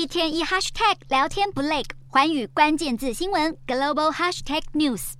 一天一 hashtag 聊天不累，环宇关键字新闻 global hashtag news。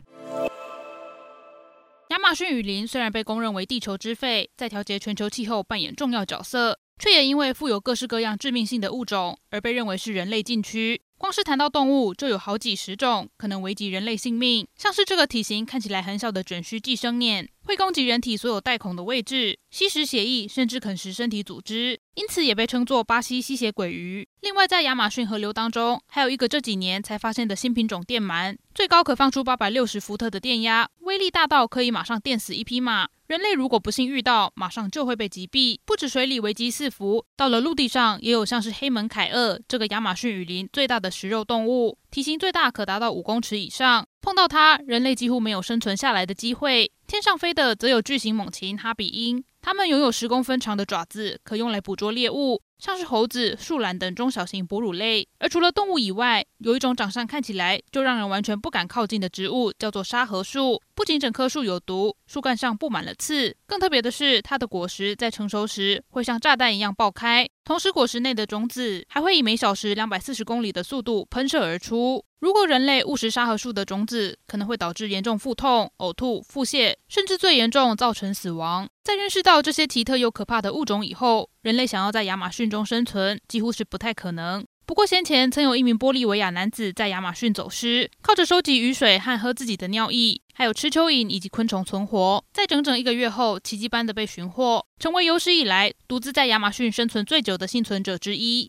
亚马逊雨林虽然被公认为地球之肺，在调节全球气候扮演重要角色，却也因为富有各式各样致命性的物种而被认为是人类禁区。光是谈到动物，就有好几十种可能危及人类性命，像是这个体型看起来很小的卷须寄生魇，会攻击人体所有带孔的位置，吸食血液，甚至啃食身体组织，因此也被称作巴西吸血鬼鱼。另外，在亚马逊河流当中，还有一个这几年才发现的新品种电鳗，最高可放出八百六十伏特的电压，威力大到可以马上电死一匹马。人类如果不幸遇到，马上就会被击毙。不止水里危机四伏，到了陆地上也有像是黑门凯厄这个亚马逊雨林最大的食肉动物，体型最大可达到五公尺以上。碰到它，人类几乎没有生存下来的机会。天上飞的则有巨型猛禽哈比鹰，它们拥有十公分长的爪子，可用来捕捉猎物。像是猴子、树懒等中小型哺乳类，而除了动物以外，有一种长相看起来就让人完全不敢靠近的植物，叫做沙河树。不仅整棵树有毒，树干上布满了刺，更特别的是，它的果实在成熟时会像炸弹一样爆开，同时果实内的种子还会以每小时两百四十公里的速度喷射而出。如果人类误食沙河树的种子，可能会导致严重腹痛、呕吐、腹泻，甚至最严重造成死亡。在认识到这些奇特又可怕的物种以后，人类想要在亚马逊中生存几乎是不太可能。不过先前曾有一名玻利维亚男子在亚马逊走失，靠着收集雨水和喝自己的尿液，还有吃蚯蚓以及昆虫存活，在整整一个月后，奇迹般的被寻获，成为有史以来独自在亚马逊生存最久的幸存者之一。